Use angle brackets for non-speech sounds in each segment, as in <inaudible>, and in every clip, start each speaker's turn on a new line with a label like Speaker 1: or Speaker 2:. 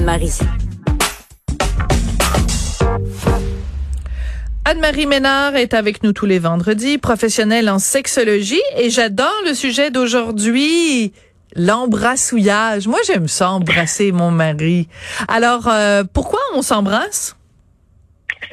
Speaker 1: Anne-Marie.
Speaker 2: Anne-Marie Ménard est avec nous tous les vendredis, professionnelle en sexologie, et j'adore le sujet d'aujourd'hui, l'embrassouillage. Moi, j'aime ça, embrasser mon mari. Alors, euh, pourquoi on s'embrasse?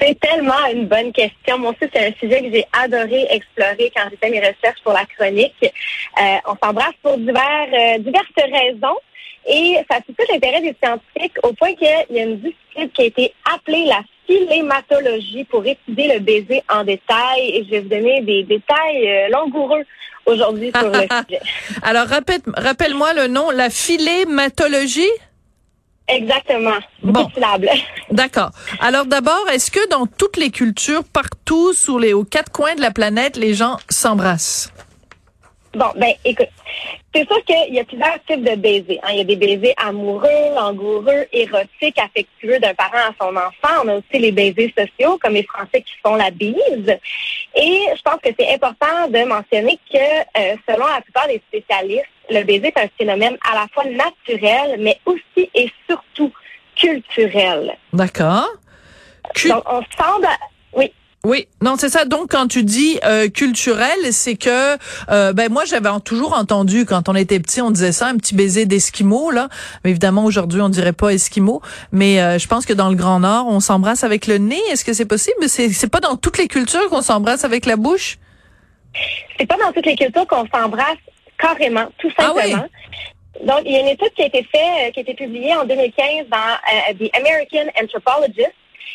Speaker 3: C'est tellement une bonne question. Moi aussi, c'est un sujet que j'ai adoré explorer quand j'ai fait mes recherches pour la chronique. Euh, on s'embrasse pour divers, euh, diverses raisons. Et ça suscite l'intérêt des scientifiques au point qu'il y a une discipline qui a été appelée la philématologie pour étudier le baiser en détail. Et je vais vous donner des détails euh, langoureux aujourd'hui sur le <laughs> sujet.
Speaker 2: Alors, rappelle-moi le nom, la philématologie?
Speaker 3: Exactement.
Speaker 2: Bon. <laughs> D'accord. Alors d'abord, est-ce que dans toutes les cultures, partout, sur les aux quatre coins de la planète, les gens s'embrassent?
Speaker 3: Bon, ben écoute, c'est sûr qu'il y a plusieurs types de baisers. Hein. Il y a des baisers amoureux, langoureux, érotiques, affectueux d'un parent à son enfant. On a aussi les baisers sociaux, comme les Français qui font la bise. Et je pense que c'est important de mentionner que, euh, selon la plupart des spécialistes, le baiser est un phénomène à la fois naturel, mais aussi et surtout culturel.
Speaker 2: D'accord.
Speaker 3: Donc, on semble... Oui.
Speaker 2: Oui, non, c'est ça. Donc, quand tu dis euh, culturel, c'est que, euh, ben moi, j'avais toujours entendu quand on était petit, on disait ça, un petit baiser d'esquimau là. Mais évidemment, aujourd'hui, on dirait pas esquimau. Mais euh, je pense que dans le Grand Nord, on s'embrasse avec le nez. Est-ce que c'est possible? C'est c'est pas dans toutes les cultures qu'on s'embrasse avec la bouche?
Speaker 3: C'est pas dans toutes les cultures qu'on s'embrasse carrément, tout
Speaker 2: Ah
Speaker 3: simplement. Donc, il y a une étude qui a été faite, qui a été publiée en 2015 dans The American Anthropologist.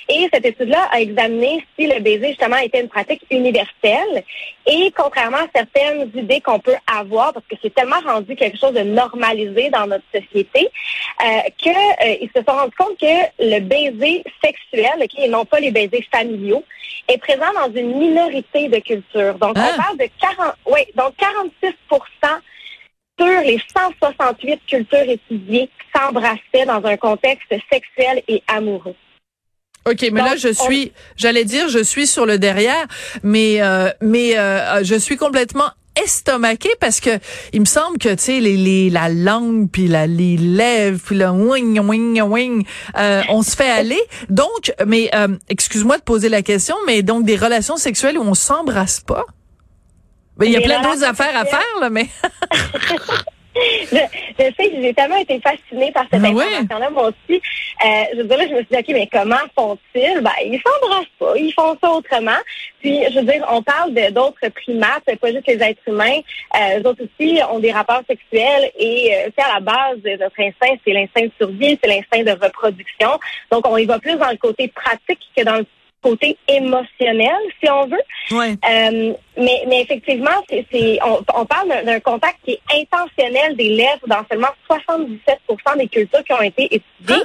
Speaker 3: Et cette étude-là a examiné si le baiser, justement, était une pratique universelle. Et contrairement à certaines idées qu'on peut avoir, parce que c'est tellement rendu quelque chose de normalisé dans notre société, euh, qu'ils se sont rendus compte que le baiser sexuel, et non pas les baisers familiaux, est présent dans une minorité de cultures. Donc, on parle de 40, oui, donc 46% sur les 168 cultures étudiées s'embrassaient dans un contexte sexuel et amoureux.
Speaker 2: OK, mais là je suis, j'allais dire je suis sur le derrière, mais euh, mais euh, je suis complètement estomaqué parce que il me semble que tu sais les, les la langue puis la les lèvres puis le wing wing wing euh, on se fait aller. Donc mais euh, excuse-moi de poser la question mais donc des relations sexuelles où on s'embrasse pas? Ben, il y a plein d'autres affaires à faire là mais <laughs>
Speaker 3: je, je, sais que j'ai tellement été fascinée par cette
Speaker 2: Ah
Speaker 3: information-là, moi aussi. Euh, je veux dire, là, je me suis dit, OK, mais comment font-ils? Ben, ils s'embrassent pas, ils font ça autrement. Puis, je veux dire, on parle de d'autres primates, pas juste les êtres humains. Euh, eux autres aussi ont des rapports sexuels et, euh, à la base, notre instinct, c'est l'instinct de survie, c'est l'instinct de reproduction. Donc, on y va plus dans le côté pratique que dans le côté émotionnel, si on veut.
Speaker 2: Ouais.
Speaker 3: Euh, mais, mais effectivement, c'est, on, on parle d'un, contact qui est intentionnel des lèvres dans seulement 77 des cultures qui ont été étudiées.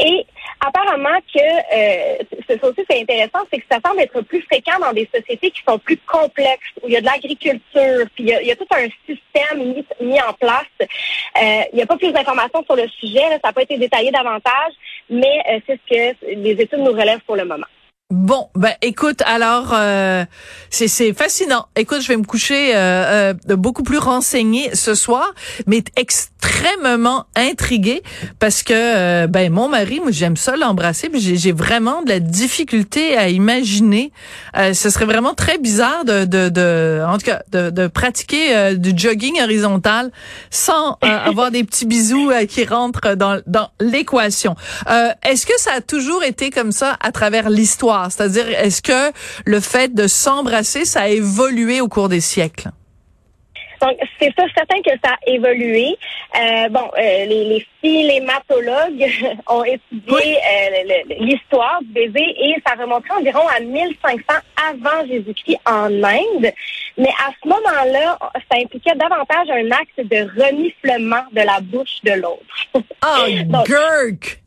Speaker 3: Et apparemment que euh, ça aussi c'est intéressant, c'est que ça semble être plus fréquent dans des sociétés qui sont plus complexes, où il y a de l'agriculture, puis il y a, il y a tout un système mis, mis en place. Euh, il n'y a pas plus d'informations sur le sujet, là, ça n'a pas été détaillé davantage, mais euh, c'est ce que les études nous relèvent pour le moment.
Speaker 2: Bon, ben écoute, alors euh, c'est c'est fascinant. Écoute, je vais me coucher euh, euh, beaucoup plus renseigné ce soir, mais extrêmement intriguée parce que euh, ben mon mari, moi j'aime ça l'embrasser, puis j'ai vraiment de la difficulté à imaginer. Euh, ce serait vraiment très bizarre de de, de en tout cas de, de pratiquer euh, du jogging horizontal sans euh, <laughs> avoir des petits bisous qui rentrent dans dans l'équation. Euh, Est-ce que ça a toujours été comme ça à travers l'histoire? C'est-à-dire, est-ce que le fait de s'embrasser, ça a évolué au cours des siècles?
Speaker 3: Donc, c'est ça, certain que ça a évolué. Euh, bon, euh, les, les philématologues <laughs> ont étudié euh, l'histoire du baiser et ça remonterait environ à 1500 avant Jésus-Christ en Inde. Mais à ce moment-là, ça impliquait davantage un acte de reniflement de la bouche de l'autre.
Speaker 2: Ah, <laughs> oh, gurk!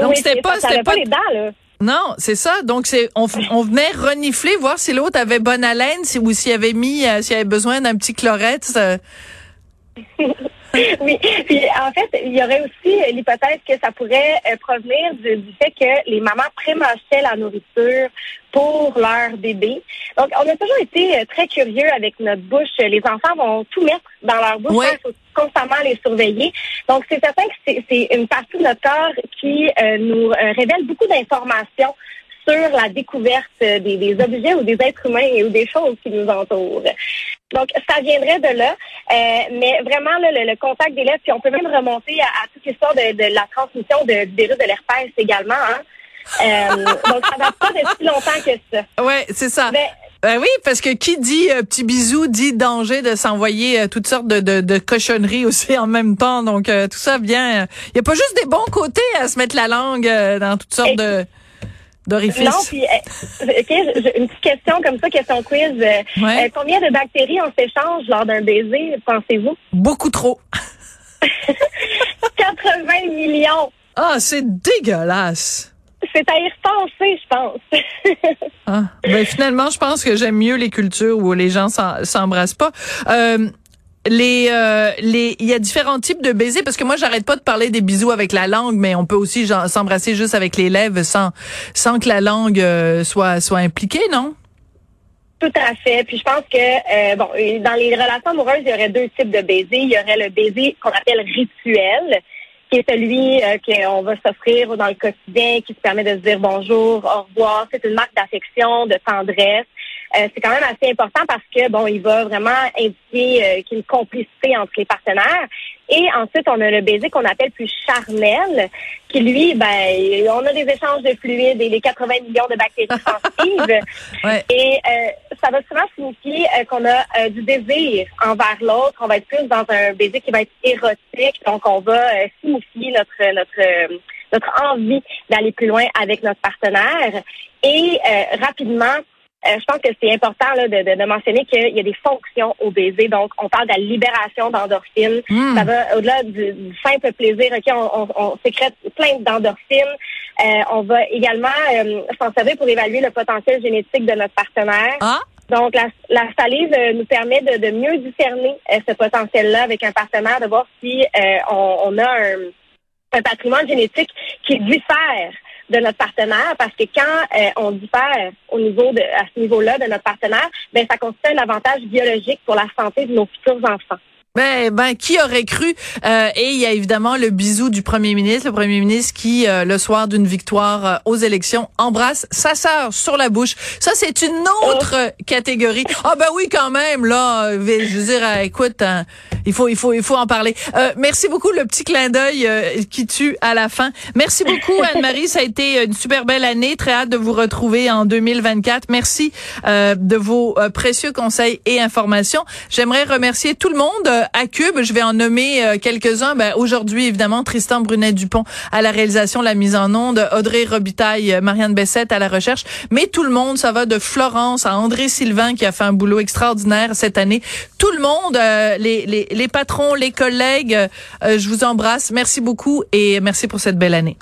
Speaker 2: Donc,
Speaker 3: oui,
Speaker 2: c'était pas,
Speaker 3: ça,
Speaker 2: c'était
Speaker 3: pas,
Speaker 2: pas
Speaker 3: les dents, là.
Speaker 2: Non, c'est ça. Donc c'est on, on venait renifler voir si l'autre avait bonne haleine si, ou s'il avait mis euh, s'il avait besoin d'un petit chlorette. ça- <laughs> <laughs>
Speaker 3: oui, puis en fait, il y aurait aussi l'hypothèse que ça pourrait euh, provenir du, du fait que les mamans prémâchaient la nourriture pour leur bébé. Donc, on a toujours été euh, très curieux avec notre bouche. Les enfants vont tout mettre dans leur bouche. Il faut constamment les surveiller. Donc, c'est certain que c'est une partie de notre corps qui euh, nous révèle beaucoup d'informations sur la découverte des, objets ou des êtres humains ou des choses qui nous entourent. Donc, ça viendrait de là. Mais vraiment, le, contact des lèvres, puis on peut même remonter à, toute l'histoire de, la transmission de, du virus de l'herpès également. Hein. Euh, <laughs> donc, ça va pas si longtemps que ça.
Speaker 2: Ouais, c'est ça. ben oui, parce que qui dit euh, petit bisou dit danger de s'envoyer euh, toutes sortes de, de, de, cochonneries aussi en même temps. Donc tout ça vient. Il y a pas juste des bons côtés à se mettre la langue dans toutes sortes de d'orifices.
Speaker 3: Non, puis une petite question comme ça, question quiz. combien de bactéries on s'échange lors d'un baiser, pensez-vous?
Speaker 2: Beaucoup trop. <laughs> <laughs>
Speaker 3: 80 millions.
Speaker 2: Ah, c'est dégueulasse
Speaker 3: c'est à y repenser, je pense.
Speaker 2: ah, ben finalement, je pense que j'aime mieux les cultures où les gens s'embrassent pas. Euh, les euh, les il y a différents types de baisers parce que moi j'arrête pas de parler des bisous avec la langue mais on peut aussi s'embrasser juste avec les lèvres sans sans que la langue euh, soit soit impliquée non?
Speaker 3: Tout à fait. Puis je pense que euh, bon, dans les relations amoureuses, il y aurait deux types de baisers. Il y aurait le baiser qu'on appelle rituel, qui est celui euh, qu'on va s'offrir dans le quotidien, qui permet de se dire bonjour, au revoir. C'est une marque d'affection, de tendresse. Euh, c'est quand même assez important parce que bon, il va vraiment indiquer euh, qu'il y a une complicité entre les partenaires. Et ensuite, on a le baiser qu'on appelle plus charnel, qui lui, ben, on a des échanges de fluides et les 80 millions de bactéries sensibles. <laughs> Et euh, ça va souvent signifier qu'on a du désir envers l'autre. On va être plus dans un baiser qui va être érotique, donc on va signifier notre notre notre envie d'aller plus loin avec notre partenaire. Et rapidement, euh, je pense que c'est important là, de, de, mentionner qu'il y a des fonctions au baiser. Donc, on parle de la libération d'endorphines. Hmm. Ça va au-delà du, simple plaisir. Ok, on, on, sécrète plein d'endorphines. Euh, on va également euh, s'en servir pour évaluer le potentiel génétique de notre partenaire. Ah. Donc, la, la salive nous permet de, de mieux discerner ce potentiel-là avec un partenaire, de voir si on, on, a un, un patrimoine génétique qui diffère de notre partenaire parce que quand euh, on diffère au niveau de à ce niveau-là de notre partenaire, ben ça constitue un avantage biologique pour la santé de nos futurs enfants.
Speaker 2: Ben, ben, qui aurait cru euh, Et il y a évidemment le bisou du premier ministre, le premier ministre qui, euh, le soir d'une victoire euh, aux élections, embrasse sa sœur sur la bouche. Ça, c'est une autre oh. catégorie. Ah ben oui, quand même. Là, je veux dire, écoute, hein, il faut, il faut, il faut en parler. merci beaucoup, le petit clin d'œil qui tue à la fin. Merci beaucoup, <laughs> Anne-Marie. Ça a été une super belle année. Très hâte de vous retrouver en 2024. Merci de vos précieux conseils et informations. J'aimerais remercier tout le monde à Cube. Je vais en nommer euh, quelques-uns. Ben, Aujourd'hui, évidemment, Tristan Brunet-Dupont à la réalisation, la mise en onde, Audrey Robitaille, euh, Marianne Bessette à la recherche. Mais tout le monde, ça va de Florence à André Sylvain qui a fait un boulot extraordinaire cette année. Tout le monde, euh, les, les, les, patrons, les collègues, je vous embrasse. Merci beaucoup et merci pour cette belle année.